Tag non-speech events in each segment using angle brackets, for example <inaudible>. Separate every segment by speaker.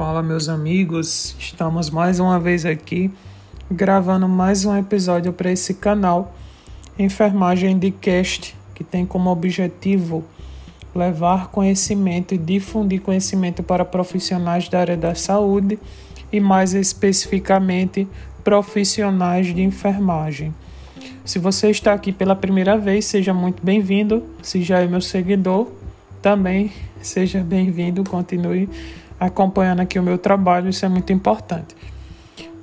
Speaker 1: Fala, meus amigos. Estamos mais uma vez aqui gravando mais um episódio para esse canal Enfermagem de Cast, que tem como objetivo levar conhecimento e difundir conhecimento para profissionais da área da saúde e mais especificamente profissionais de enfermagem. Se você está aqui pela primeira vez, seja muito bem-vindo. Se já é meu seguidor, também seja bem-vindo. Continue acompanhando aqui o meu trabalho, isso é muito importante.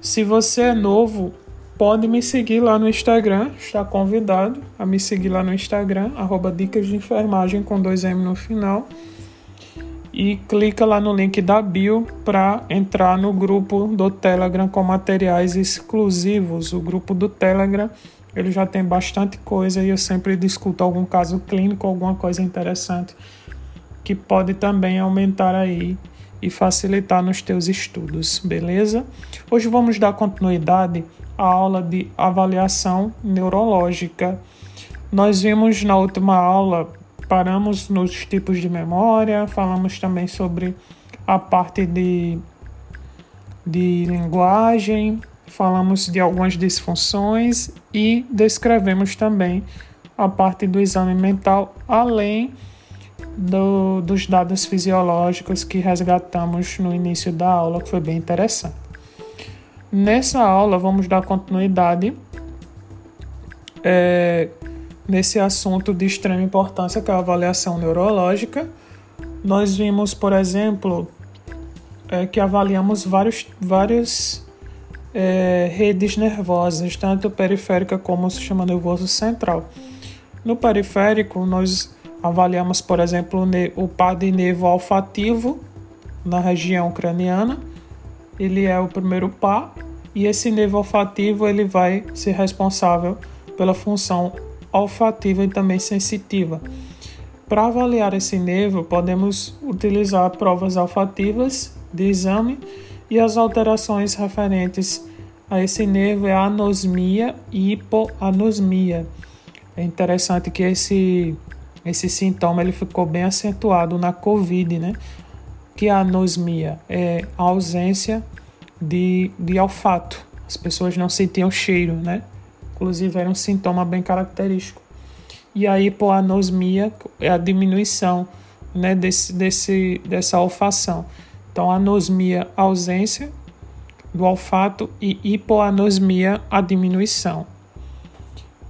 Speaker 1: Se você é novo, pode me seguir lá no Instagram, está convidado a me seguir lá no Instagram, arroba Dicas de Enfermagem com dois M no final. E clica lá no link da bio para entrar no grupo do Telegram com materiais exclusivos. O grupo do Telegram ele já tem bastante coisa e eu sempre discuto algum caso clínico, alguma coisa interessante que pode também aumentar aí e facilitar nos teus estudos, beleza? Hoje vamos dar continuidade à aula de avaliação neurológica. Nós vimos na última aula, paramos nos tipos de memória, falamos também sobre a parte de, de linguagem, falamos de algumas disfunções e descrevemos também a parte do exame mental, além do, dos dados fisiológicos que resgatamos no início da aula, que foi bem interessante. Nessa aula, vamos dar continuidade é, nesse assunto de extrema importância, que é a avaliação neurológica. Nós vimos, por exemplo, é, que avaliamos vários, várias é, redes nervosas, tanto periférica como o sistema nervoso central. No periférico, nós Avaliamos, por exemplo, o par de nervo olfativo na região craniana. Ele é o primeiro par e esse nervo olfativo ele vai ser responsável pela função olfativa e também sensitiva. Para avaliar esse nervo, podemos utilizar provas olfativas de exame e as alterações referentes a esse nervo é anosmia e hipoanosmia. É interessante que esse esse sintoma ele ficou bem acentuado na COVID, né? Que a anosmia é a ausência de, de olfato. As pessoas não sentiam cheiro, né? Inclusive era um sintoma bem característico. E a hipoanosmia é a diminuição né, desse, desse, dessa olfação. Então, anosmia, ausência do olfato e hipoanosmia, a diminuição.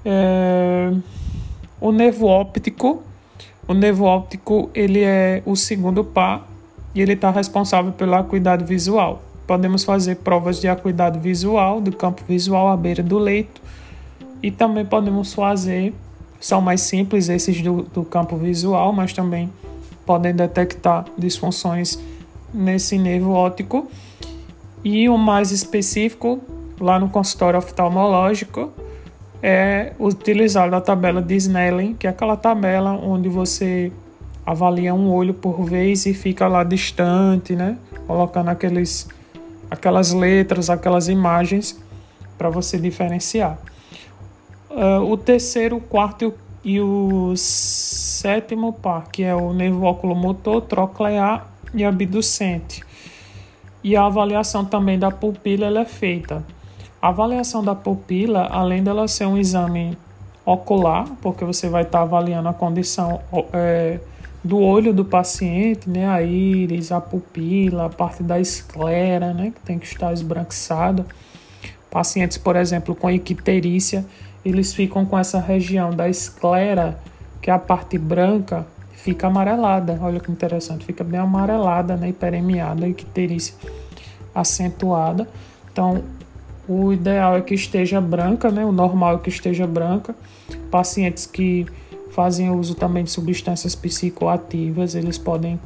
Speaker 1: É... O nervo óptico o nervo óptico ele é o segundo par e ele está responsável pela acuidade visual. Podemos fazer provas de acuidade visual, do campo visual à beira do leito, e também podemos fazer, são mais simples esses do, do campo visual, mas também podem detectar disfunções nesse nervo óptico. E o mais específico, lá no consultório oftalmológico, é utilizar a tabela de Snellen, que é aquela tabela onde você avalia um olho por vez e fica lá distante, né? Colocando aqueles, aquelas letras, aquelas imagens para você diferenciar. Uh, o terceiro, o quarto e o sétimo par, que é o nervo oculomotor, troclear e abducente. E a avaliação também da pupila é feita a avaliação da pupila, além dela ser um exame ocular, porque você vai estar avaliando a condição é, do olho do paciente, né, a íris, a pupila, a parte da esclera, né, que tem que estar esbranquiçada. Pacientes, por exemplo, com icterícia, eles ficam com essa região da esclera, que é a parte branca, fica amarelada. Olha que interessante, fica bem amarelada, né, hiperemiada, icterícia acentuada. Então, o ideal é que esteja branca, né? O normal é que esteja branca. Pacientes que fazem uso também de substâncias psicoativas, eles podem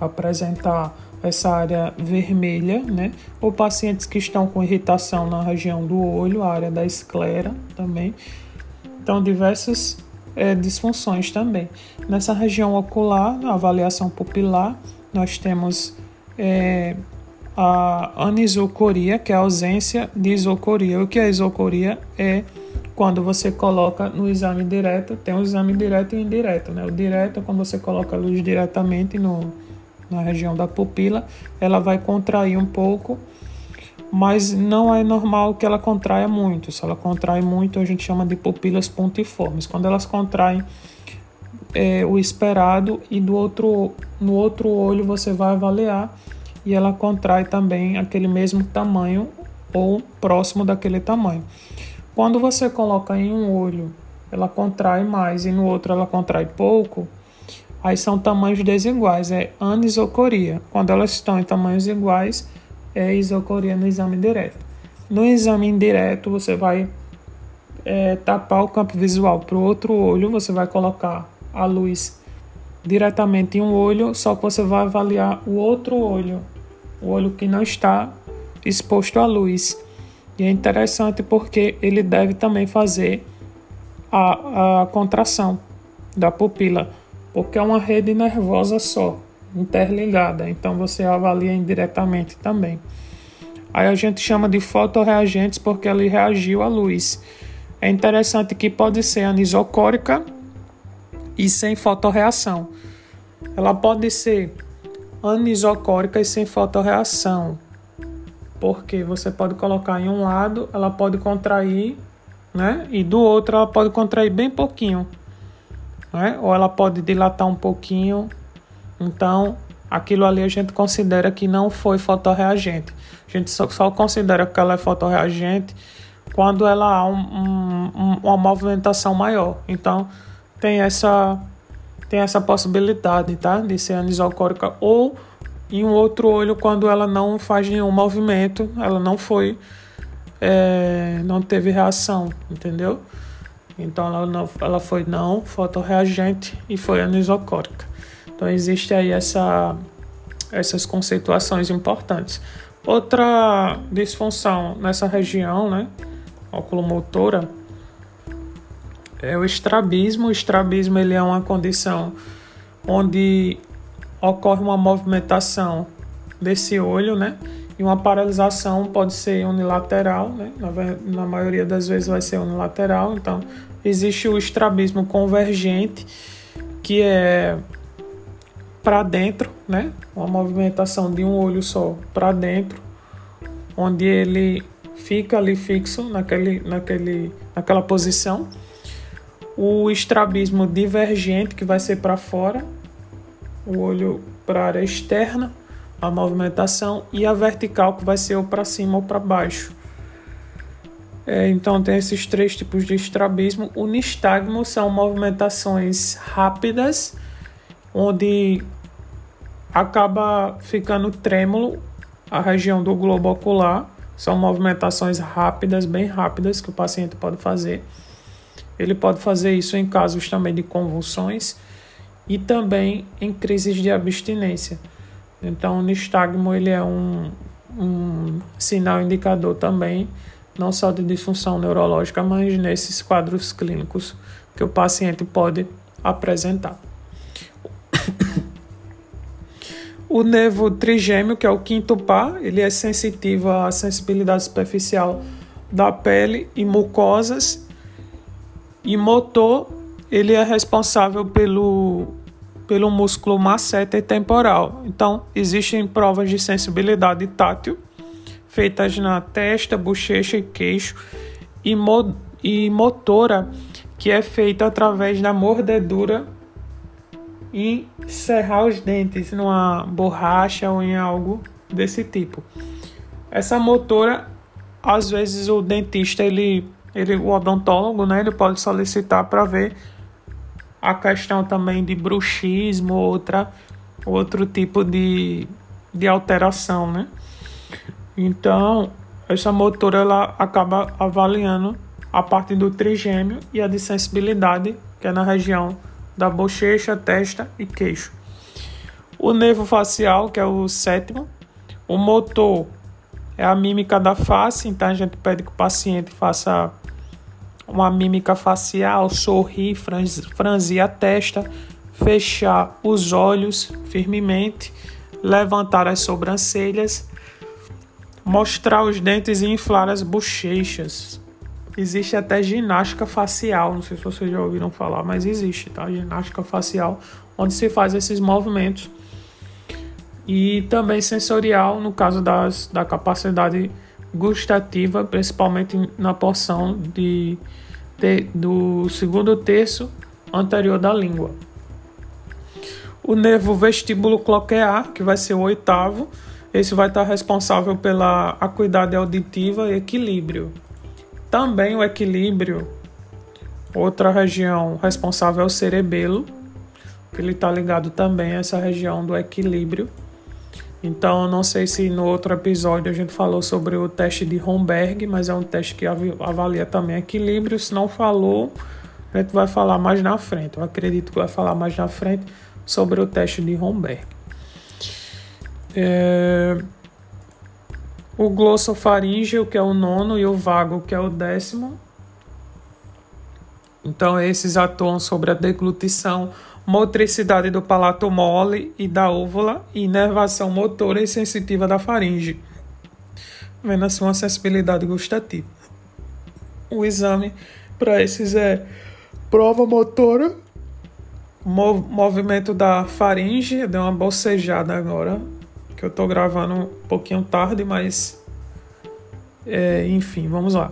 Speaker 1: apresentar essa área vermelha, né? Ou pacientes que estão com irritação na região do olho, a área da esclera também. Então, diversas é, disfunções também. Nessa região ocular, na avaliação pupilar, nós temos é, a anisocoria, que é a ausência de isocoria. O que é isocoria? É quando você coloca no exame direto, tem o exame direto e indireto, né? O direto é quando você coloca a luz diretamente no, na região da pupila, ela vai contrair um pouco, mas não é normal que ela contraia muito. Se ela contrai muito, a gente chama de pupilas pontiformes. Quando elas contraem é, o esperado e do outro, no outro olho você vai avaliar e ela contrai também aquele mesmo tamanho ou próximo daquele tamanho. Quando você coloca em um olho, ela contrai mais e no outro ela contrai pouco, aí são tamanhos desiguais, é anisocoria. Quando elas estão em tamanhos iguais, é isocoria no exame direto. No exame indireto, você vai é, tapar o campo visual para o outro olho, você vai colocar a luz diretamente em um olho, só que você vai avaliar o outro olho, o olho que não está exposto à luz. E é interessante porque ele deve também fazer a, a contração da pupila, porque é uma rede nervosa só, interligada, então você avalia indiretamente também. Aí a gente chama de fotoreagentes porque ele reagiu à luz. É interessante que pode ser anisocórica e sem fotorreação. Ela pode ser anisocórica e sem fotorreação, porque você pode colocar em um lado, ela pode contrair, né? E do outro ela pode contrair bem pouquinho, né? Ou ela pode dilatar um pouquinho. Então, aquilo ali a gente considera que não foi fotorreagente. A gente só, só considera que ela é fotorreagente quando ela há um, um, uma movimentação maior. Então, tem essa tem essa possibilidade, tá? De ser anisocórica ou em um outro olho quando ela não faz nenhum movimento, ela não foi, é, não teve reação, entendeu? Então ela, não, ela foi não fotorreagente e foi anisocórica. Então existe aí essa, essas conceituações importantes. Outra disfunção nessa região, né, oculomotora, é o estrabismo. O estrabismo ele é uma condição onde ocorre uma movimentação desse olho, né? E uma paralisação pode ser unilateral, né? Na, na maioria das vezes vai ser unilateral. Então, existe o estrabismo convergente, que é para dentro, né? Uma movimentação de um olho só para dentro, onde ele fica ali fixo naquele, naquele, naquela posição. O estrabismo divergente, que vai ser para fora, o olho para a área externa, a movimentação, e a vertical, que vai ser ou para cima ou para baixo. É, então, tem esses três tipos de estrabismo. O nistagmo são movimentações rápidas, onde acaba ficando trêmulo a região do globo ocular. São movimentações rápidas, bem rápidas, que o paciente pode fazer. Ele pode fazer isso em casos também de convulsões e também em crises de abstinência. Então, o nistagmo ele é um, um sinal indicador também, não só de disfunção neurológica, mas nesses quadros clínicos que o paciente pode apresentar. <coughs> O nervo trigêmeo, que é o quinto par, ele é sensitivo à sensibilidade superficial da pele e mucosas. E motor, ele é responsável pelo pelo músculo masseter temporal. Então, existem provas de sensibilidade tátil feitas na testa, bochecha e queixo e, mo e motora que é feita através da mordedura e serrar os dentes numa borracha ou em algo desse tipo. Essa motora, às vezes o dentista, ele, ele o odontólogo, né, ele pode solicitar para ver a questão também de bruxismo, outra, outro tipo de, de alteração, né? Então, essa motora ela acaba avaliando a parte do trigêmeo e a de sensibilidade, que é na região da bochecha, testa e queixo. O nervo facial, que é o sétimo. O motor é a mímica da face, então a gente pede que o paciente faça uma mímica facial, sorrir, franzir a testa, fechar os olhos firmemente, levantar as sobrancelhas, mostrar os dentes e inflar as bochechas. Existe até ginástica facial, não sei se vocês já ouviram falar, mas existe, tá? Ginástica facial, onde se faz esses movimentos. e também sensorial no caso das, da capacidade gustativa, principalmente na porção de, de, do segundo terço anterior da língua. O nervo vestíbulo cloquear, que vai ser o oitavo, esse vai estar responsável pela acuidade auditiva e equilíbrio. Também o equilíbrio, outra região responsável é o cerebelo, que ele está ligado também a essa região do equilíbrio. Então, não sei se no outro episódio a gente falou sobre o teste de Romberg, mas é um teste que avalia também equilíbrio. Se não falou, a gente vai falar mais na frente. Eu acredito que vai falar mais na frente sobre o teste de Romberg. É... O glossofaríngeo, que é o nono, e o vago, que é o décimo. Então, esses atuam sobre a deglutição, motricidade do palato mole e da úvula e inervação motora e sensitiva da faringe, vendo assim uma sensibilidade gustativa. O exame para esses é prova motora, movimento da faringe, deu uma bocejada agora, que eu tô gravando um pouquinho tarde, mas é, enfim, vamos lá.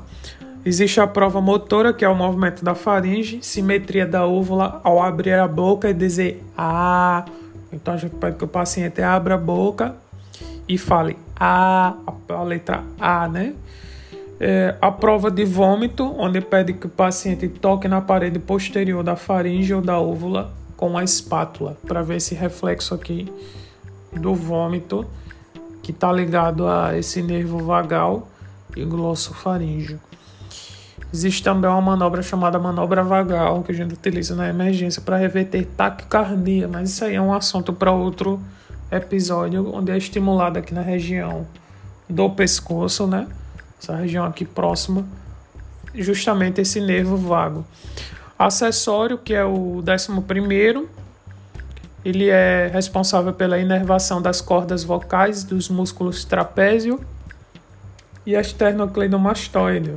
Speaker 1: Existe a prova motora, que é o movimento da faringe, simetria da úvula ao abrir a boca e dizer ah. Então a gente pede que o paciente abra a boca e fale a, a letra A, né? É, a prova de vômito, onde pede que o paciente toque na parede posterior da faringe ou da úvula com a espátula, para ver esse reflexo aqui do vômito que está ligado a esse nervo vagal e glossofaríngeo. Existe também uma manobra chamada manobra vagal que a gente utiliza na emergência para reverter taquicardia, mas isso aí é um assunto para outro episódio, onde é estimulado aqui na região do pescoço, né? Essa região aqui próxima, justamente esse nervo vago. Acessório, que é o décimo primeiro, ele é responsável pela inervação das cordas vocais dos músculos trapézio e esternocleidomastoide.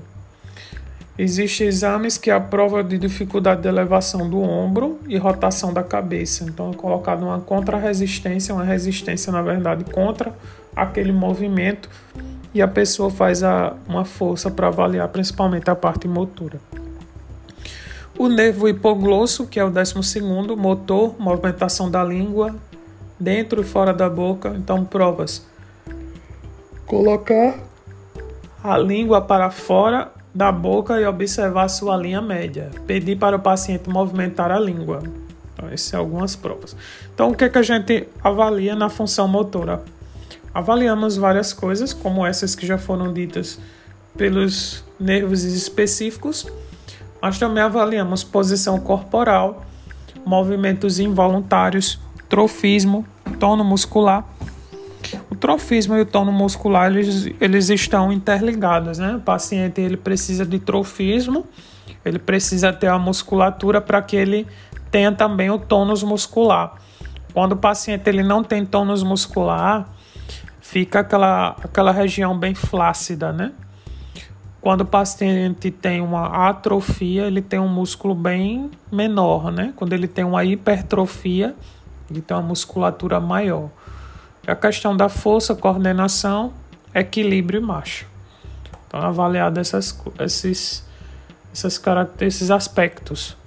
Speaker 1: Existem exames que a prova de dificuldade de elevação do ombro e rotação da cabeça. Então, é colocado uma contra-resistência, uma resistência, na verdade, contra aquele movimento e a pessoa faz a, uma força para avaliar principalmente a parte motora. O nervo hipoglosso, que é o décimo segundo, motor, movimentação da língua, dentro e fora da boca. Então, provas. Colocar a língua para fora da boca e observar sua linha média. Pedir para o paciente movimentar a língua. Então, essas são algumas provas. Então, o que, é que a gente avalia na função motora? Avaliamos várias coisas, como essas que já foram ditas pelos nervos específicos nós também avaliamos posição corporal, movimentos involuntários, trofismo, tono muscular. Trofismo e o tono muscular eles, eles estão interligados, né? O paciente ele precisa de trofismo, ele precisa ter a musculatura para que ele tenha também o tônus muscular. Quando o paciente ele não tem tônus muscular, fica aquela, aquela região bem flácida, né? Quando o paciente tem uma atrofia, ele tem um músculo bem menor, né? Quando ele tem uma hipertrofia, ele tem uma musculatura maior. A questão da força, coordenação, equilíbrio e marcha. Então, avaliado essas, esses, essas esses aspectos.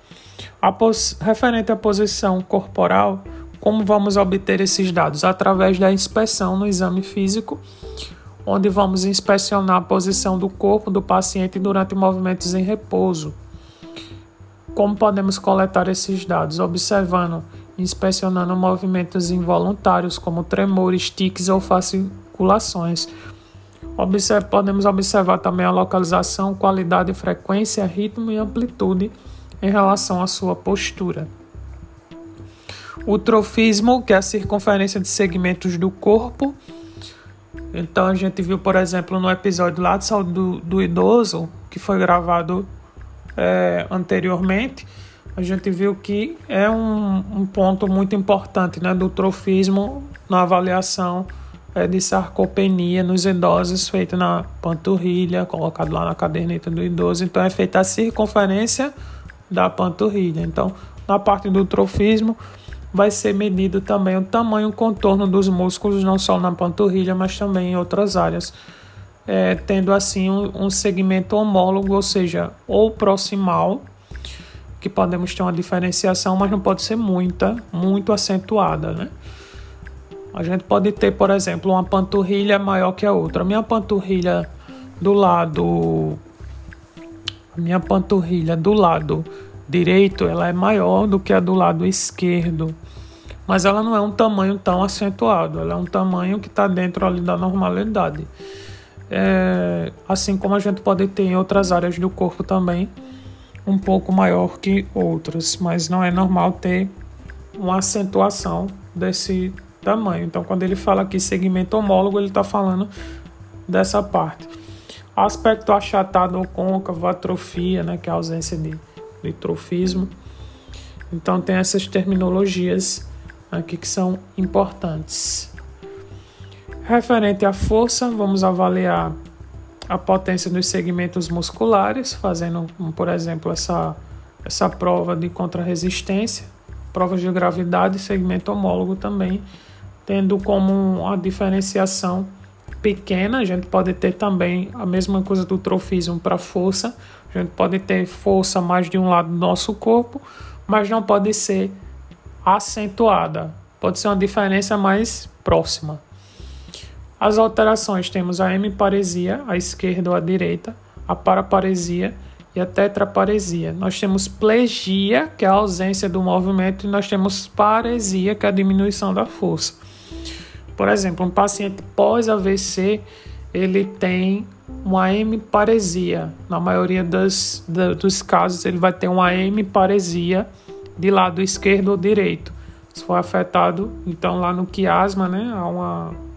Speaker 1: Pos, referente à posição corporal, como vamos obter esses dados? Através da inspeção no exame físico onde vamos inspecionar a posição do corpo do paciente durante movimentos em repouso. Como podemos coletar esses dados? Observando, inspecionando movimentos involuntários, como tremores, tiques ou fasciculações. Observe, podemos observar também a localização, qualidade, frequência, ritmo e amplitude em relação à sua postura. O trofismo, que é a circunferência de segmentos do corpo, então a gente viu, por exemplo, no episódio lá de saúde do, do idoso, que foi gravado é, anteriormente, a gente viu que é um, um, ponto muito importante né, do trofismo na avaliação é, de sarcopenia nos idosos, feito na panturrilha, colocado lá na caderneta do idoso. Então é feita a circunferência da panturrilha. Então, na parte do trofismo, vai ser medido também o tamanho o contorno dos músculos, não só na panturrilha, mas também em outras áreas, é, tendo assim um, um segmento homólogo, ou seja, ou proximal, que podemos ter uma diferenciação, mas não pode ser muita, muito acentuada, né? A gente pode ter, por exemplo, uma panturrilha maior que a outra. A minha panturrilha do lado a minha panturrilha do lado direito, ela é maior do que a do lado esquerdo. Mas ela não é um tamanho tão acentuado, ela é um tamanho que está dentro ali da normalidade. É, assim como a gente pode ter em outras áreas do corpo também, um pouco maior que outras, mas não é normal ter uma acentuação desse tamanho. Então, quando ele fala aqui segmento homólogo, ele está falando dessa parte. Aspecto achatado ou côncavo, atrofia, né, que é a ausência de, de trofismo. Então, tem essas terminologias aqui que são importantes. Referente à força, vamos avaliar a potência dos segmentos musculares, fazendo, por exemplo, essa, essa prova de contrarresistência, provas de gravidade e segmento homólogo também, tendo como a diferenciação pequena, a gente pode ter também a mesma coisa do trofismo para força, a gente pode ter força mais de um lado do nosso corpo, mas não pode ser acentuada, pode ser uma diferença mais próxima. As alterações temos a hemiparesia, à esquerda ou à direita, a paraparesia e a tetraparesia. Nós temos plegia, que é a ausência do movimento, e nós temos paresia, que é a diminuição da força. Por exemplo, um paciente pós-AVC, ele tem uma hemiparesia. Na maioria da, dos casos, ele vai ter uma hemiparesia de lado esquerdo ou direito. Se for afetado, então lá no quiasma, né, há uma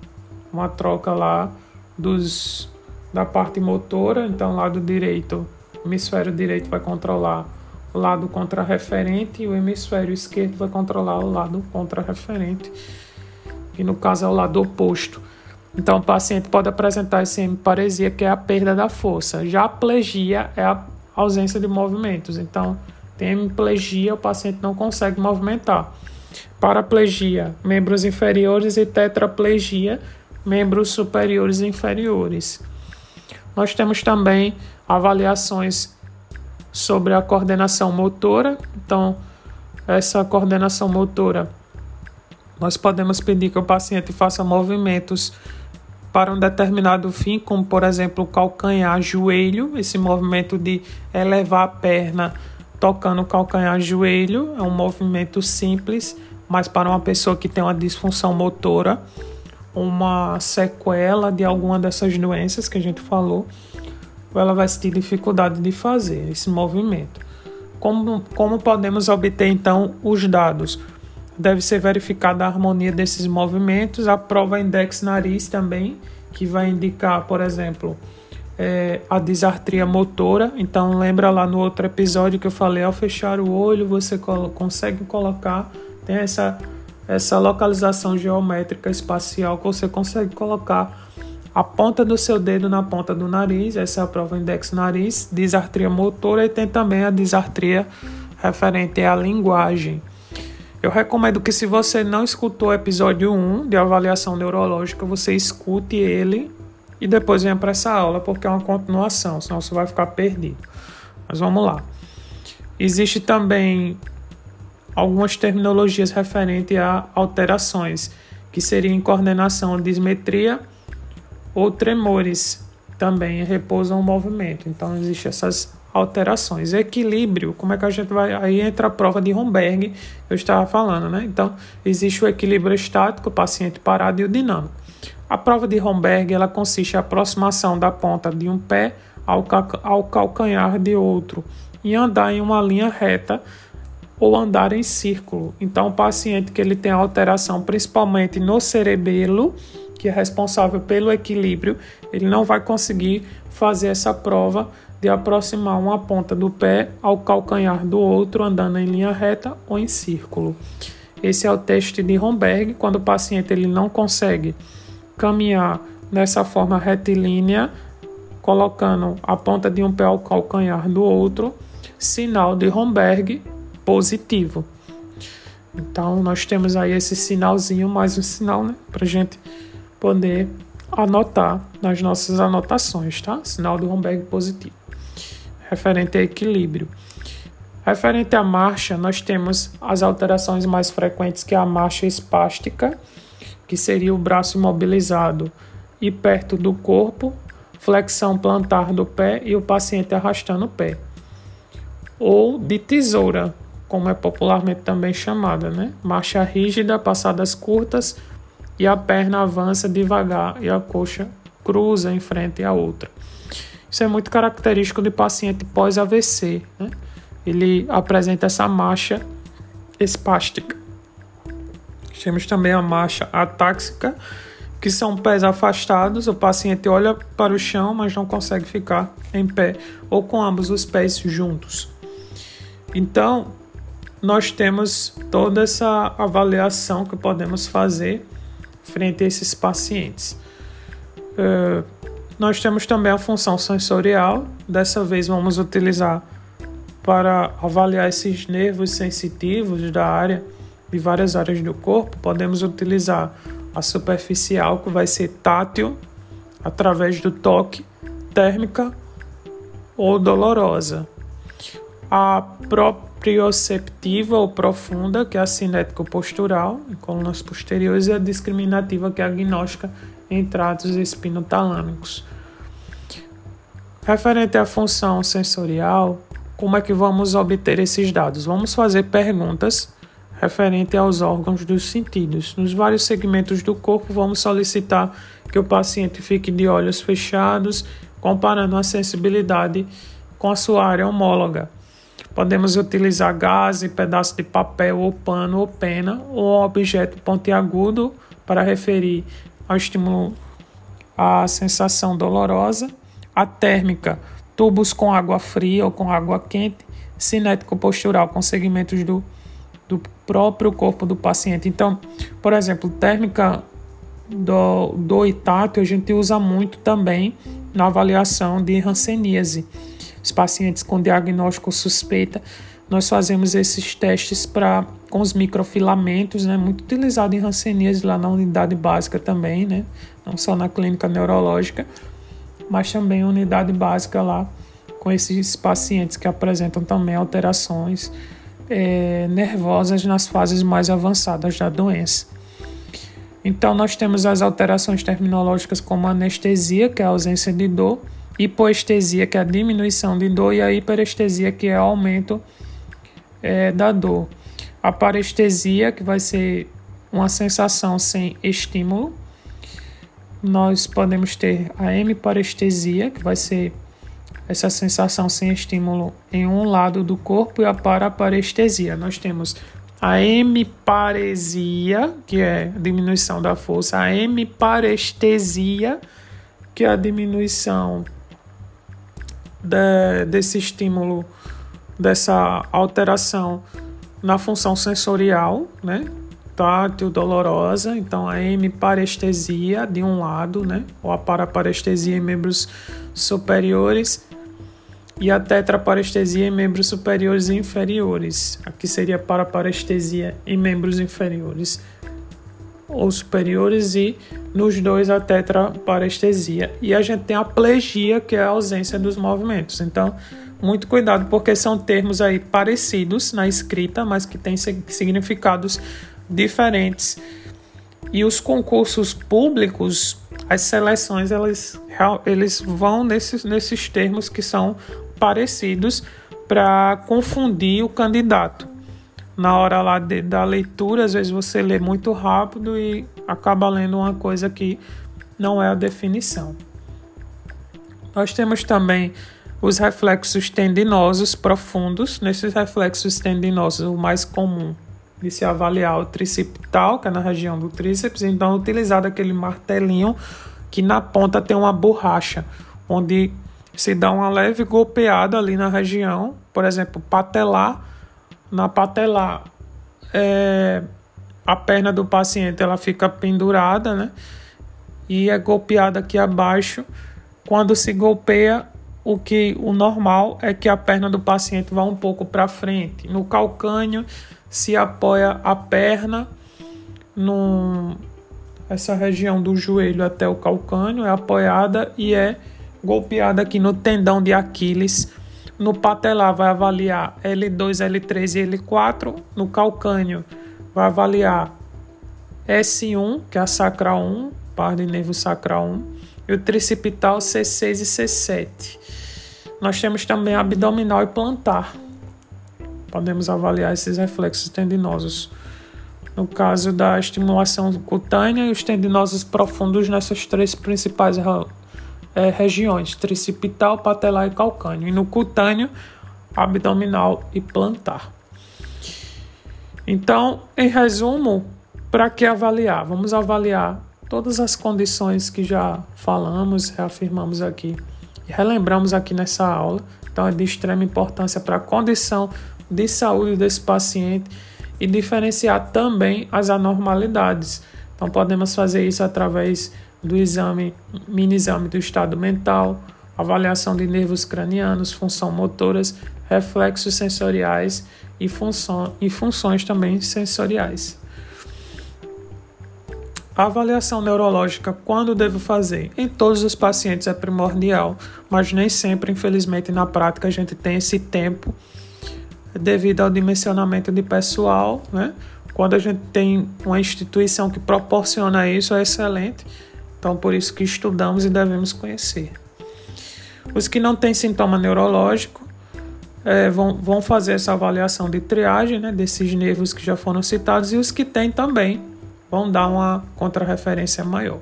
Speaker 1: uma troca lá dos da parte motora, então lado direito, hemisfério direito vai controlar o lado contrarreferente e o hemisfério esquerdo vai controlar o lado contrarreferente, e no caso é o lado oposto. Então o paciente pode apresentar essa hemiparesia, que é a perda da força. Já a plegia é a ausência de movimentos. Então, tem hemiplegia, o paciente não consegue movimentar. Paraplegia, membros inferiores e tetraplegia, membros superiores e inferiores. Nós temos também avaliações sobre a coordenação motora. Então, essa coordenação motora, nós podemos pedir que o paciente faça movimentos para um determinado fim, como por exemplo calcanhar, joelho, esse movimento de elevar a perna tocando calcanhar, joelho, é um movimento simples, mas para uma pessoa que tem uma disfunção motora, uma sequela de alguma dessas doenças que a gente falou, ela vai ter dificuldade de fazer esse movimento. Como, como podemos obter então os dados? Deve ser verificada a harmonia desses movimentos, a prova index nariz também, que vai indicar, por exemplo, é, a disartria motora. Então, lembra lá no outro episódio que eu falei, ao fechar o olho, você consegue colocar, tem essa essa localização geométrica espacial que você consegue colocar a ponta do seu dedo na ponta do nariz, essa é a prova index nariz, disartria motora e tem também a disartria referente à linguagem. Eu recomendo que se você não escutou o episódio 1 de avaliação neurológica, você escute ele e depois venha para essa aula, porque é uma continuação, senão você vai ficar perdido. Mas vamos lá. Existe também algumas terminologias referentes a alterações, que seriam coordenação, dismetria ou tremores, também repousam o movimento. Então, existem essas alterações. Equilíbrio, como é que a gente vai. Aí entra a prova de Romberg, eu estava falando, né? Então, existe o equilíbrio estático, o paciente parado e o dinâmico. A prova de Romberg ela consiste em aproximação da ponta de um pé ao calcanhar de outro e andar em uma linha reta ou andar em círculo. Então, o paciente que ele tem alteração principalmente no cerebelo, que é responsável pelo equilíbrio, ele não vai conseguir fazer essa prova de aproximar uma ponta do pé ao calcanhar do outro andando em linha reta ou em círculo. Esse é o teste de Romberg, quando o paciente ele não consegue caminhar nessa forma retilínea, colocando a ponta de um pé ao calcanhar do outro, sinal de Romberg positivo. Então nós temos aí esse sinalzinho, mais um sinal, né? Para gente poder anotar nas nossas anotações, tá? Sinal do Romberg positivo. Referente a equilíbrio. Referente à marcha, nós temos as alterações mais frequentes, que é a marcha espástica, que seria o braço imobilizado e perto do corpo, flexão plantar do pé e o paciente arrastando o pé. Ou de tesoura, como é popularmente também chamada, né? Marcha rígida, passadas curtas e a perna avança devagar e a coxa cruza em frente à outra. Isso é muito característico de paciente pós-AVC, né? ele apresenta essa marcha espástica. Temos também a marcha atáxica, que são pés afastados, o paciente olha para o chão, mas não consegue ficar em pé, ou com ambos os pés juntos. Então, nós temos toda essa avaliação que podemos fazer frente a esses pacientes. Uh, nós temos também a função sensorial, dessa vez vamos utilizar para avaliar esses nervos sensitivos da área de várias áreas do corpo, podemos utilizar a superficial, que vai ser tátil, através do toque, térmica ou dolorosa. A proprioceptiva ou profunda, que é a cinético-postural, em colunas posteriores, e a discriminativa, que é a agnóstica em tratos espinotalâmicos. Referente à função sensorial, como é que vamos obter esses dados? Vamos fazer perguntas referente aos órgãos dos sentidos. Nos vários segmentos do corpo, vamos solicitar que o paciente fique de olhos fechados, comparando a sensibilidade com a sua área homóloga. Podemos utilizar gás, pedaço de papel ou pano ou pena ou objeto pontiagudo para referir ao estímulo à sensação dolorosa. A térmica tubos com água fria ou com água quente, cinético postural com segmentos do, do próprio corpo do paciente. Então, por exemplo, térmica do, do itátil a gente usa muito também na avaliação de ranceníase. Os pacientes com diagnóstico suspeita, nós fazemos esses testes para com os microfilamentos, né, muito utilizado em ranceníase lá na unidade básica também, né, não só na clínica neurológica mas também unidade básica lá com esses pacientes que apresentam também alterações é, nervosas nas fases mais avançadas da doença. Então, nós temos as alterações terminológicas como anestesia, que é a ausência de dor, hipoestesia, que é a diminuição de dor, e a hiperestesia, que é o aumento é, da dor. A parestesia, que vai ser uma sensação sem estímulo, nós podemos ter a hemiparestesia, que vai ser essa sensação sem estímulo em um lado do corpo, e a paraparestesia. Nós temos a hemiparesia, que é diminuição da força, a hemiparestesia, que é a diminuição de, desse estímulo, dessa alteração na função sensorial, né? tátil dolorosa, então a hemiparestesia de um lado, né, ou a paraparestesia em membros superiores e a tetraparestesia em membros superiores e inferiores. Aqui seria paraparestesia em membros inferiores ou superiores e nos dois a tetraparestesia. E a gente tem a plegia, que é a ausência dos movimentos. Então, muito cuidado porque são termos aí parecidos na escrita, mas que têm significados diferentes. E os concursos públicos, as seleções, elas, eles vão nesses, nesses termos que são parecidos para confundir o candidato. Na hora lá de, da leitura, às vezes você lê muito rápido e acaba lendo uma coisa que não é a definição. Nós temos também os reflexos tendinosos profundos. Nesses reflexos tendinosos, o mais comum de se avaliar o tricipital, que é na região do tríceps, então é utilizado aquele martelinho que na ponta tem uma borracha, onde se dá uma leve golpeada ali na região, por exemplo, patelar, na patelar é, a perna do paciente ela fica pendurada, né? E é golpeada aqui abaixo. Quando se golpeia, o que o normal é que a perna do paciente vá um pouco para frente. No calcânio se apoia a perna no essa região do joelho até o calcânio é apoiada e é golpeada aqui no tendão de Aquiles. No patelar vai avaliar L2, L3 e L4. No calcânio vai avaliar S1, que é a sacral 1, par de nervo sacral 1, e o tricipital C6 e C7. Nós temos também abdominal e plantar. Podemos avaliar esses reflexos tendinosos. No caso da estimulação cutânea e os tendinosos profundos nessas três principais é, regiões: tricipital, patelar e calcâneo. E no cutâneo, abdominal e plantar. Então, em resumo, para que avaliar? Vamos avaliar todas as condições que já falamos, reafirmamos aqui e relembramos aqui nessa aula. Então, é de extrema importância para a condição de saúde desse paciente e diferenciar também as anormalidades. Então, podemos fazer isso através do exame, mini exame do estado mental, avaliação de nervos cranianos, função motoras, reflexos sensoriais e, função, e funções também sensoriais. A avaliação neurológica, quando devo fazer? Em todos os pacientes é primordial, mas nem sempre, infelizmente, na prática a gente tem esse tempo devido ao dimensionamento de pessoal, né? Quando a gente tem uma instituição que proporciona isso, é excelente. Então, por isso que estudamos e devemos conhecer. Os que não têm sintoma neurológico é, vão, vão fazer essa avaliação de triagem, né? Desses nervos que já foram citados, e os que têm também vão dar uma contrarreferência maior.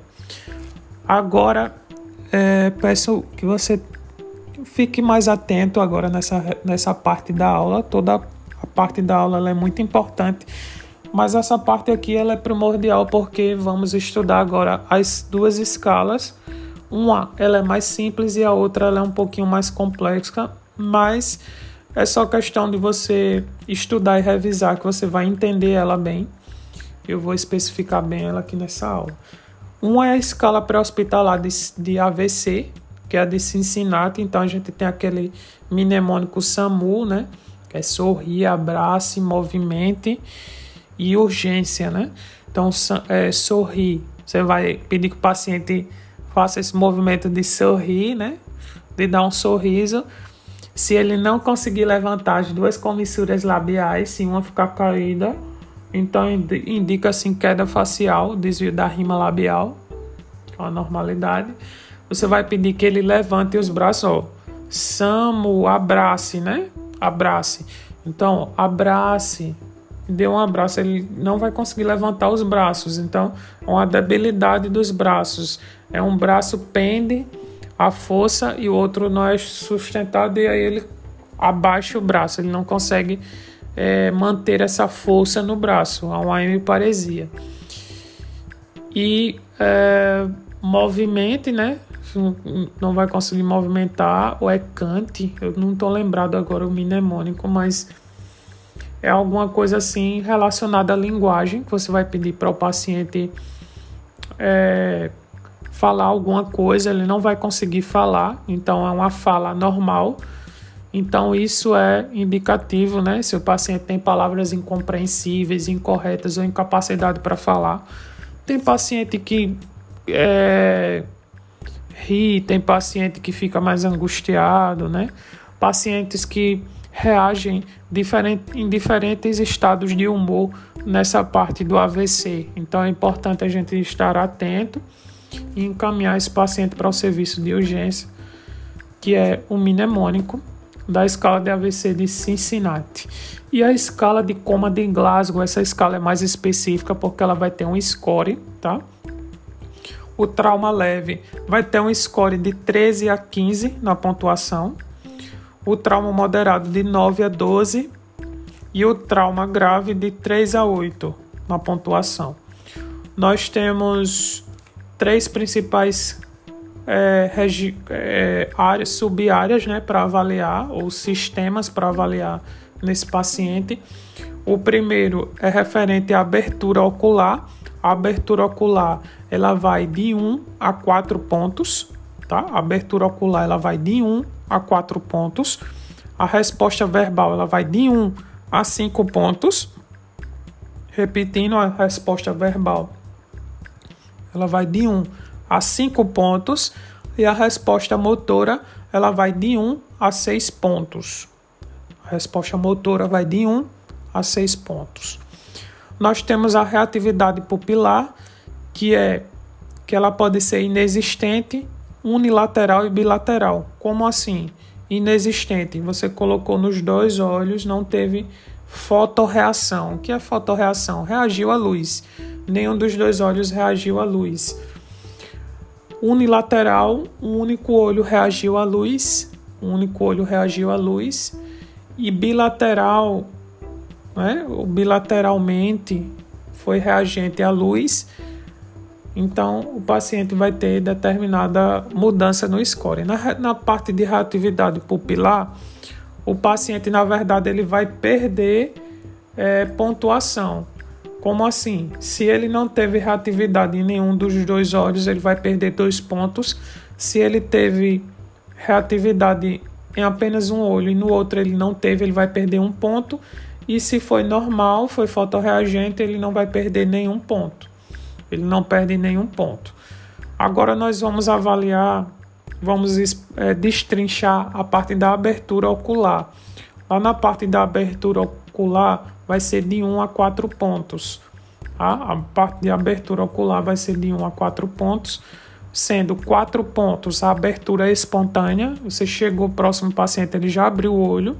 Speaker 1: Agora, é, peço que você fique mais atento agora nessa, nessa parte da aula. Toda a parte da aula é muito importante, mas essa parte aqui ela é primordial porque vamos estudar agora as duas escalas. Uma ela é mais simples e a outra ela é um pouquinho mais complexa, mas é só questão de você estudar e revisar que você vai entender ela bem. Eu vou especificar bem ela aqui nessa aula. Uma é a escala pré-hospitalar de, de AVC, que é a de Cincinnati. Então a gente tem aquele mnemônico SAMU, né? Que é sorrir, abrace, movimente e urgência, né? Então, é, sorrir. Você vai pedir que o paciente faça esse movimento de sorrir, né? De dar um sorriso. Se ele não conseguir levantar as duas comissuras labiais, se uma ficar caída, então indica assim queda facial, desvio da rima labial, com a normalidade. Você vai pedir que ele levante os braços, ó. Samo, abrace, né? Abrace. Então, abrace. Dê um abraço, ele não vai conseguir levantar os braços. Então, é uma debilidade dos braços. É um braço pende a força e o outro não é sustentado e aí ele abaixa o braço. Ele não consegue é, manter essa força no braço. Há uma hemiparesia. E é, né? não vai conseguir movimentar, ou é cante, eu não estou lembrado agora o mnemônico, mas é alguma coisa assim relacionada à linguagem, que você vai pedir para o paciente é, falar alguma coisa, ele não vai conseguir falar, então é uma fala normal. Então isso é indicativo, né? Se o paciente tem palavras incompreensíveis, incorretas ou incapacidade para falar. Tem paciente que é, ri, tem paciente que fica mais angustiado, né? Pacientes que reagem diferente, em diferentes estados de humor nessa parte do AVC. Então é importante a gente estar atento e encaminhar esse paciente para o serviço de urgência, que é o mnemônico da escala de AVC de Cincinnati. E a escala de coma de Glasgow, essa escala é mais específica porque ela vai ter um score, tá? O trauma leve vai ter um score de 13 a 15 na pontuação. O trauma moderado de 9 a 12 e o trauma grave de 3 a 8 na pontuação. Nós temos três principais é, é, áreas, sub-áreas né, para avaliar, ou sistemas para avaliar nesse paciente. O primeiro é referente à abertura ocular. A abertura ocular ela vai de 1 a 4 pontos, tá? A abertura ocular ela vai de 1 a 4 pontos. A resposta verbal ela vai de 1 a 5 pontos. Repetindo a resposta verbal, ela vai de 1 a 5 pontos e a resposta motora ela vai de 1 a 6 pontos. A resposta motora vai de 1 a 6 pontos. Nós temos a reatividade pupilar, que é que ela pode ser inexistente, unilateral e bilateral. Como assim? Inexistente. Você colocou nos dois olhos, não teve fotorreação. O que é fotorreação? Reagiu à luz. Nenhum dos dois olhos reagiu à luz. Unilateral, um único olho reagiu à luz, um único olho reagiu à luz. E bilateral, né? bilateralmente foi reagente à luz então, o paciente vai ter determinada mudança no score. Na, na parte de reatividade pupilar, o paciente, na verdade, ele vai perder é, pontuação. Como assim? Se ele não teve reatividade em nenhum dos dois olhos, ele vai perder dois pontos. Se ele teve reatividade em apenas um olho e no outro ele não teve, ele vai perder um ponto. E se foi normal, foi fotorreagente, ele não vai perder nenhum ponto. Ele não perde nenhum ponto. Agora nós vamos avaliar, vamos é, destrinchar a parte da abertura ocular. Lá na parte da abertura ocular vai ser de 1 a 4 pontos. Tá? A parte de abertura ocular vai ser de 1 a 4 pontos, sendo 4 pontos a abertura espontânea. Você chegou próximo paciente, ele já abriu o olho,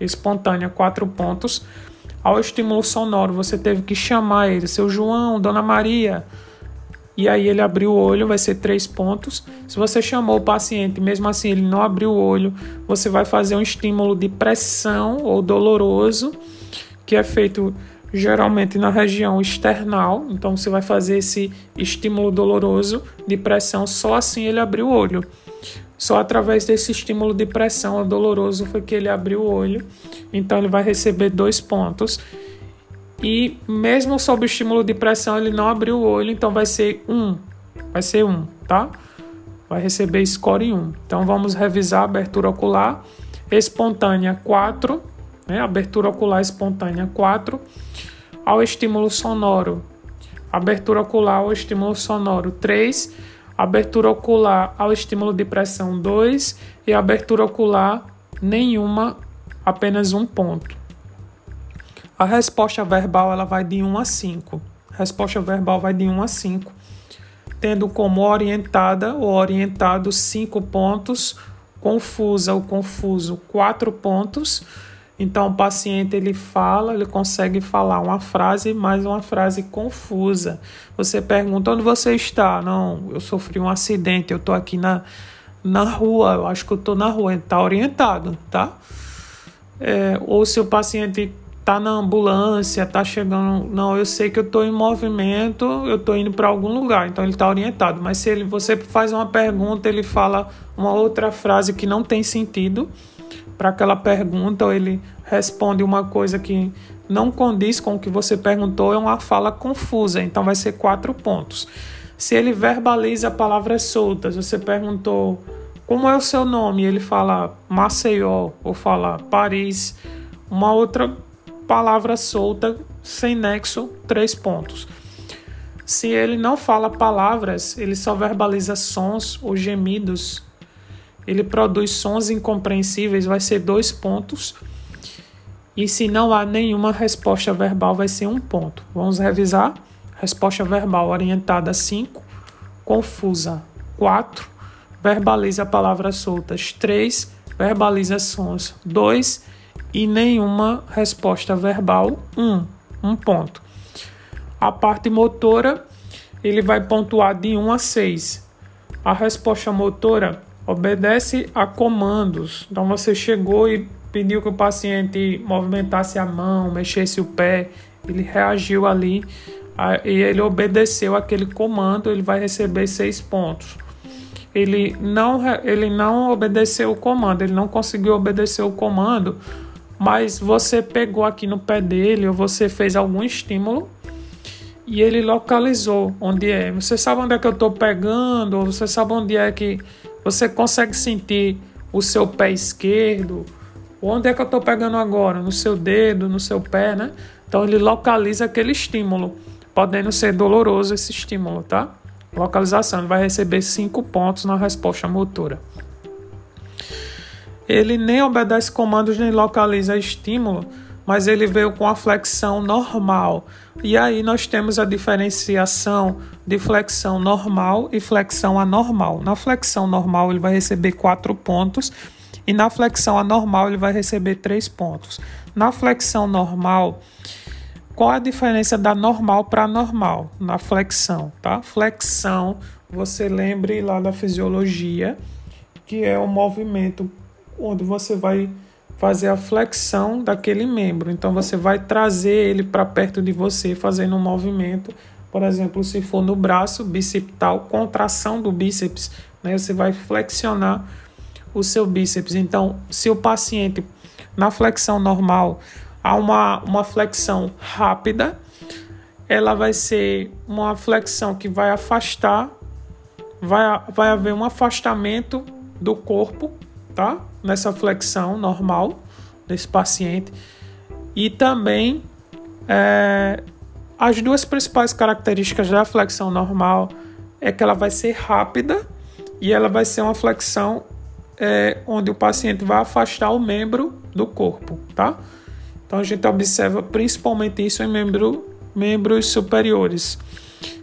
Speaker 1: espontânea 4 pontos. Ao estímulo sonoro, você teve que chamar ele, seu João, Dona Maria. E aí ele abriu o olho, vai ser três pontos. Se você chamou o paciente, mesmo assim ele não abriu o olho, você vai fazer um estímulo de pressão ou doloroso, que é feito geralmente na região external. Então você vai fazer esse estímulo doloroso de pressão, só assim ele abriu o olho. Só através desse estímulo de pressão doloroso foi que ele abriu o olho. Então ele vai receber dois pontos. E mesmo sob estímulo de pressão ele não abriu o olho, então vai ser um. Vai ser um, tá? Vai receber score 1. Então vamos revisar a abertura ocular espontânea 4, né? Abertura ocular espontânea 4. Ao estímulo sonoro, abertura ocular ao estímulo sonoro 3 abertura ocular ao estímulo de pressão 2 e abertura ocular nenhuma, apenas um ponto. A resposta verbal ela vai de 1 a 5. A resposta verbal vai de 1 a 5, tendo como orientada ou orientado 5 pontos, confusa ou confuso 4 pontos então o paciente ele fala, ele consegue falar uma frase, mas uma frase confusa. Você pergunta onde você está? Não, eu sofri um acidente, eu estou aqui na, na rua, eu acho que eu estou na rua, está orientado, tá? É, ou se o paciente está na ambulância, está chegando, não, eu sei que eu estou em movimento, eu estou indo para algum lugar, então ele está orientado. Mas se ele, você faz uma pergunta, ele fala uma outra frase que não tem sentido, para aquela pergunta ou ele responde uma coisa que não condiz com o que você perguntou, é uma fala confusa, então vai ser quatro pontos. Se ele verbaliza palavras soltas, você perguntou como é o seu nome, ele fala Maceió ou fala Paris, uma outra palavra solta sem nexo, três pontos. Se ele não fala palavras, ele só verbaliza sons ou gemidos, ele produz sons incompreensíveis, vai ser dois pontos. E se não há nenhuma resposta verbal, vai ser um ponto. Vamos revisar. Resposta verbal orientada 5, confusa 4, verbaliza palavras soltas 3, verbaliza sons 2 e nenhuma resposta verbal 1, um, um ponto. A parte motora, ele vai pontuar de 1 a 6. A resposta motora obedece a comandos. Então você chegou e pediu que o paciente movimentasse a mão, mexesse o pé, ele reagiu ali e ele obedeceu aquele comando, ele vai receber seis pontos. Ele não, ele não obedeceu o comando, ele não conseguiu obedecer o comando, mas você pegou aqui no pé dele ou você fez algum estímulo e ele localizou onde é. Você sabe onde é que eu estou pegando, ou você sabe onde é que você consegue sentir o seu pé esquerdo? Onde é que eu estou pegando agora? No seu dedo, no seu pé, né? Então ele localiza aquele estímulo, podendo ser doloroso esse estímulo, tá? Localização, ele vai receber 5 pontos na resposta motora. Ele nem obedece comandos nem localiza estímulo, mas ele veio com a flexão normal. E aí nós temos a diferenciação de flexão normal e flexão anormal. Na flexão normal ele vai receber 4 pontos e na flexão anormal ele vai receber 3 pontos. Na flexão normal, qual a diferença da normal para normal na flexão, tá? Flexão, você lembre lá da fisiologia, que é o movimento onde você vai fazer a flexão daquele membro. Então você vai trazer ele para perto de você, fazendo um movimento, por exemplo, se for no braço bicipital, contração do bíceps, né? Você vai flexionar o seu bíceps. Então, se o paciente na flexão normal há uma, uma flexão rápida, ela vai ser uma flexão que vai afastar, vai, vai haver um afastamento do corpo, tá? Nessa flexão normal desse paciente. E também é, as duas principais características da flexão normal é que ela vai ser rápida e ela vai ser uma flexão é, onde o paciente vai afastar o membro do corpo, tá? Então a gente observa principalmente isso em membro, membros superiores.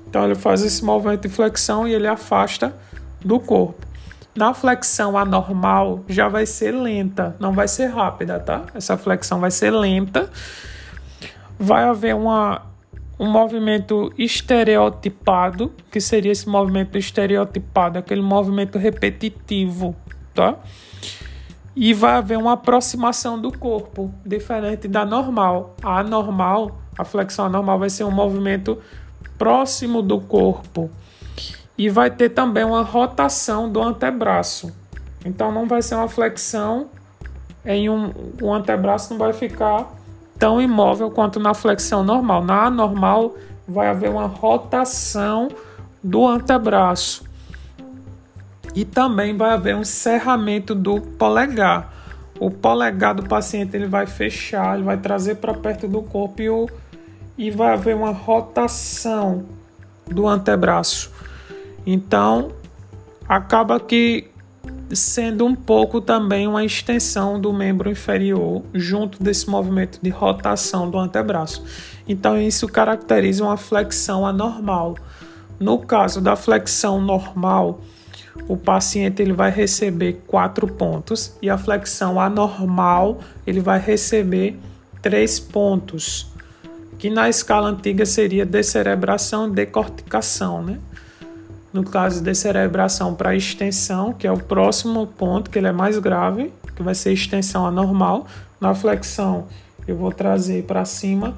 Speaker 1: Então ele faz esse movimento de flexão e ele afasta do corpo. Na flexão anormal já vai ser lenta, não vai ser rápida, tá? Essa flexão vai ser lenta. Vai haver uma, um movimento estereotipado, que seria esse movimento estereotipado, aquele movimento repetitivo, tá? e vai haver uma aproximação do corpo, diferente da normal. A anormal, a flexão anormal vai ser um movimento próximo do corpo e vai ter também uma rotação do antebraço. Então não vai ser uma flexão em um o antebraço não vai ficar tão imóvel quanto na flexão normal. Na anormal vai haver uma rotação do antebraço e também vai haver um cerramento do polegar. O polegar do paciente ele vai fechar, ele vai trazer para perto do corpo e, o, e vai haver uma rotação do antebraço. Então, acaba que sendo um pouco também uma extensão do membro inferior junto desse movimento de rotação do antebraço. Então, isso caracteriza uma flexão anormal. No caso da flexão normal, o paciente ele vai receber quatro pontos e a flexão anormal ele vai receber três pontos, que na escala antiga seria descerebração e decorticação, né? No caso de descerebração para extensão, que é o próximo ponto, que ele é mais grave, que vai ser extensão anormal. Na flexão eu vou trazer para cima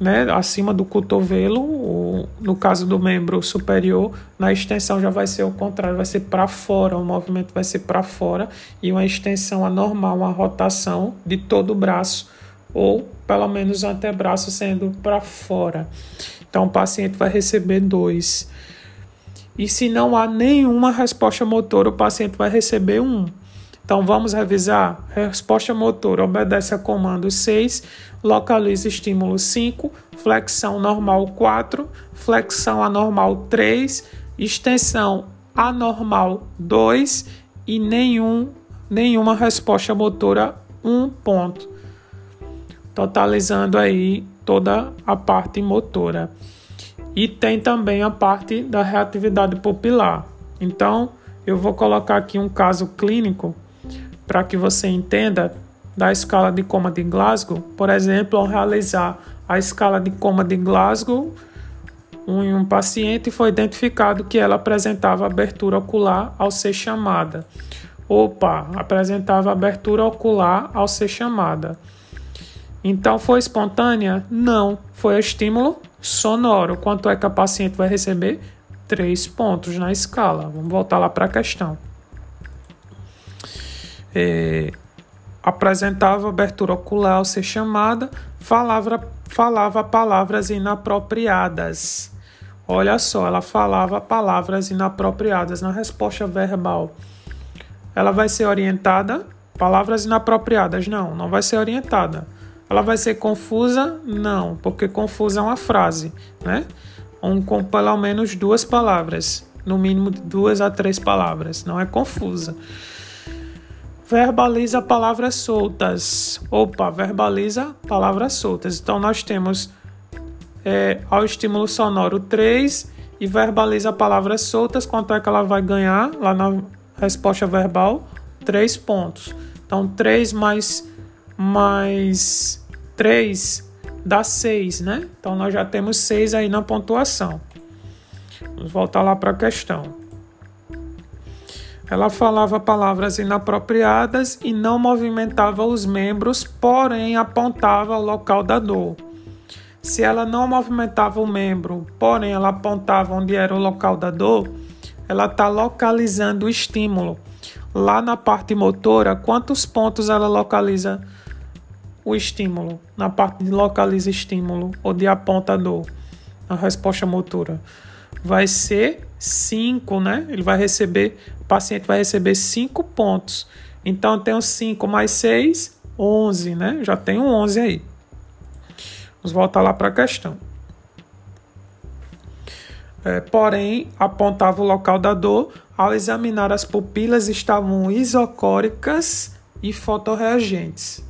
Speaker 1: né, acima do cotovelo, no caso do membro superior, na extensão já vai ser o contrário, vai ser para fora, o movimento vai ser para fora e uma extensão anormal, uma rotação de todo o braço ou pelo menos o antebraço sendo para fora. Então o paciente vai receber dois. E se não há nenhuma resposta motora, o paciente vai receber um. Então vamos revisar. Resposta motora obedece a comando 6, localiza estímulo 5, flexão normal 4, flexão anormal 3, extensão anormal 2 e nenhum, nenhuma resposta motora 1 ponto. Totalizando aí toda a parte motora. E tem também a parte da reatividade pupilar. Então, eu vou colocar aqui um caso clínico para que você entenda da escala de coma de Glasgow, por exemplo, ao realizar a escala de coma de Glasgow, um, um paciente foi identificado que ela apresentava abertura ocular ao ser chamada. Opa, apresentava abertura ocular ao ser chamada. Então foi espontânea? Não, foi estímulo sonoro. Quanto é que a paciente vai receber? Três pontos na escala. Vamos voltar lá para a questão. É, apresentava abertura ocular ao ser chamada, falava, falava palavras inapropriadas. Olha só, ela falava palavras inapropriadas na resposta verbal. Ela vai ser orientada? Palavras inapropriadas, não, não vai ser orientada. Ela vai ser confusa? Não, porque confusa é uma frase, né? Um, com pelo menos duas palavras, no mínimo duas a três palavras, não é confusa. Verbaliza palavras soltas. Opa, verbaliza palavras soltas. Então nós temos é, ao estímulo sonoro 3 e verbaliza palavras soltas. Quanto é que ela vai ganhar lá na resposta verbal? 3 pontos. Então 3 mais, mais 3 dá 6, né? Então nós já temos 6 aí na pontuação. Vamos voltar lá para a questão. Ela falava palavras inapropriadas e não movimentava os membros, porém apontava o local da dor. Se ela não movimentava o membro, porém ela apontava onde era o local da dor, ela está localizando o estímulo. Lá na parte motora, quantos pontos ela localiza o estímulo? Na parte de localiza estímulo ou de apontador, a resposta motora. Vai ser 5, né? Ele vai receber, o paciente vai receber 5 pontos. Então, eu tenho 5 mais 6, 11, né? Já tenho 11 aí. Vamos voltar lá para a questão. É, porém, apontava o local da dor. Ao examinar as pupilas, estavam isocóricas e fotorreagentes.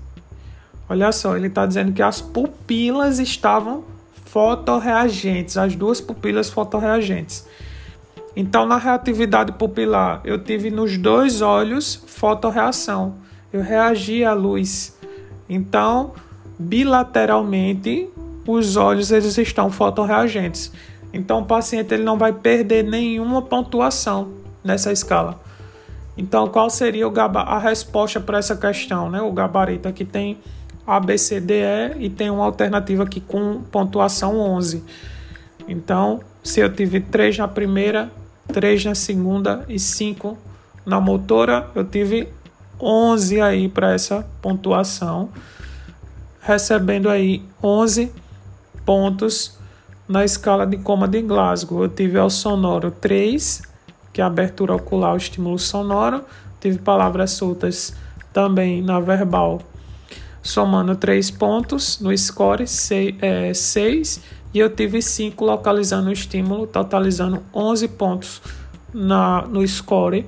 Speaker 1: Olha só, ele está dizendo que as pupilas estavam fotorreagentes, as duas pupilas fotorreagentes. Então, na reatividade pupilar, eu tive nos dois olhos fotorreação. Eu reagi à luz. Então, bilateralmente os olhos eles estão fotorreagentes. Então o paciente ele não vai perder nenhuma pontuação nessa escala. Então qual seria a resposta para essa questão, né? O gabarito aqui tem A, B, C, D, E e tem uma alternativa aqui com pontuação 11. Então, se eu tive 3 na primeira, 3 na segunda e 5 na motora, eu tive 11 aí para essa pontuação recebendo aí 11 pontos na escala de coma de Glasgow. Eu tive ao sonoro 3, que é a abertura ocular, o estímulo sonoro. Tive palavras soltas também na verbal, somando 3 pontos no score 6, é, 6 e eu tive 5 localizando o estímulo, totalizando 11 pontos na, no score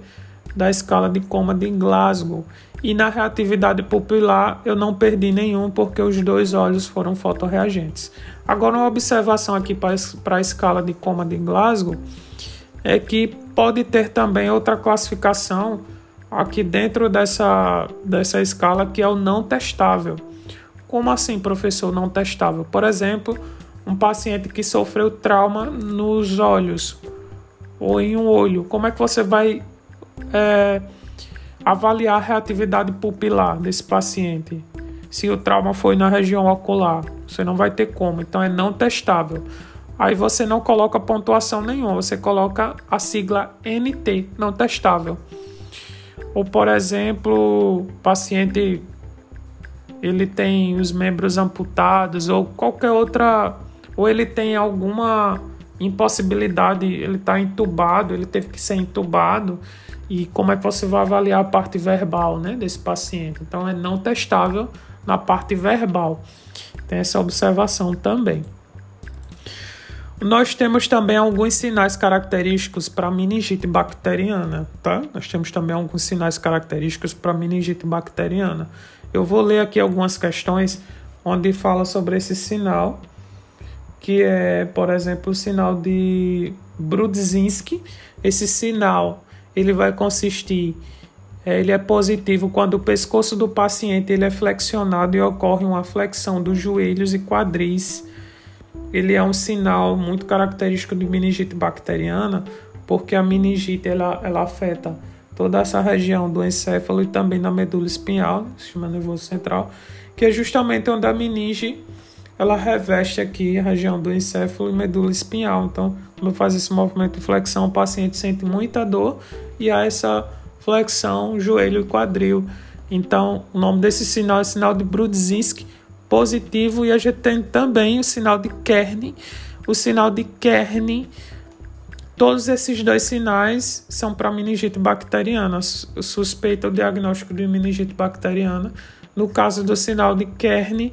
Speaker 1: da escala de coma de Glasgow. E na reatividade pupilar eu não perdi nenhum porque os dois olhos foram fotorreagentes. Agora uma observação aqui para a escala de coma de Glasgow é que pode ter também outra classificação aqui dentro dessa, dessa escala que é o não testável. Como assim, professor, não testável? Por exemplo, um paciente que sofreu trauma nos olhos ou em um olho. Como é que você vai é, avaliar a reatividade pupilar desse paciente. Se o trauma foi na região ocular, você não vai ter como, então é não testável. Aí você não coloca pontuação nenhuma, você coloca a sigla NT, não testável. Ou por exemplo, paciente ele tem os membros amputados ou qualquer outra ou ele tem alguma impossibilidade, ele está entubado, ele teve que ser entubado e como é que você vai avaliar a parte verbal né, desse paciente. Então, é não testável na parte verbal. Tem essa observação também. Nós temos também alguns sinais característicos para meningite bacteriana, tá? Nós temos também alguns sinais característicos para meningite bacteriana. Eu vou ler aqui algumas questões onde fala sobre esse sinal, que é, por exemplo, o sinal de Brudzinski. Esse sinal ele vai consistir, é, ele é positivo quando o pescoço do paciente ele é flexionado e ocorre uma flexão dos joelhos e quadris. Ele é um sinal muito característico de meningite bacteriana, porque a meningite ela, ela afeta toda essa região do encéfalo e também na medula espinhal, sistema nervoso central, que é justamente onde a meninge ela reveste aqui a região do encéfalo e medula espinhal. Então, quando faz esse movimento de flexão, o paciente sente muita dor e há essa flexão joelho e quadril. Então, o nome desse sinal é sinal de Brudzinski positivo e a gente tem também o sinal de Kern. O sinal de Kern, todos esses dois sinais são para meningite bacteriana. Suspeita o diagnóstico de meningite bacteriana. No caso do sinal de Kern,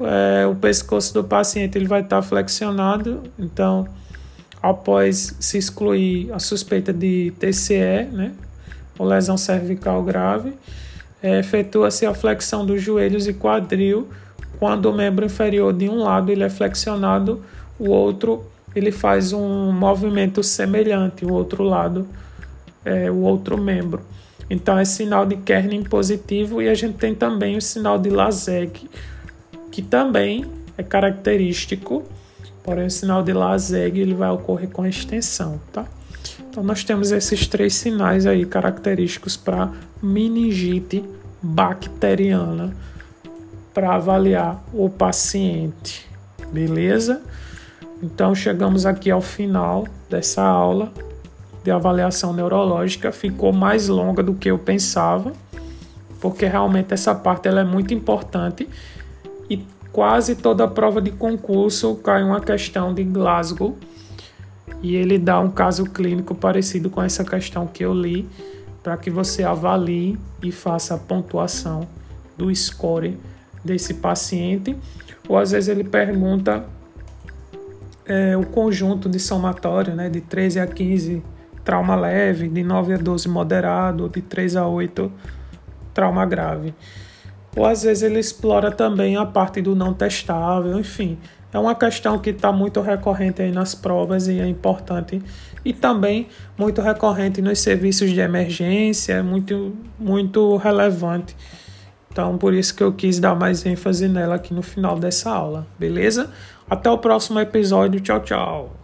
Speaker 1: é, o pescoço do paciente ele vai estar flexionado, então após se excluir a suspeita de TCE, né, ou lesão cervical grave, é, efetua-se a flexão dos joelhos e quadril quando o membro inferior de um lado ele é flexionado, o outro ele faz um movimento semelhante, o outro lado, é, o outro membro. Então é sinal de Kernin positivo e a gente tem também o sinal de Lazeg, que também é característico, porém o sinal de Lazeg ele vai ocorrer com a extensão, tá? Então nós temos esses três sinais aí característicos para meningite bacteriana para avaliar o paciente, beleza? Então chegamos aqui ao final dessa aula de avaliação neurológica, ficou mais longa do que eu pensava, porque realmente essa parte ela é muito importante. E quase toda prova de concurso cai uma questão de Glasgow. E ele dá um caso clínico parecido com essa questão que eu li para que você avalie e faça a pontuação do score desse paciente, ou às vezes ele pergunta é, o conjunto de somatório, né, de 13 a 15 trauma leve, de 9 a 12 moderado, de 3 a 8 trauma grave. Ou às vezes ele explora também a parte do não testável, enfim. É uma questão que está muito recorrente aí nas provas e é importante. E também muito recorrente nos serviços de emergência, é muito, muito relevante então, por isso que eu quis dar mais ênfase nela aqui no final dessa aula, beleza? Até o próximo episódio. Tchau, tchau.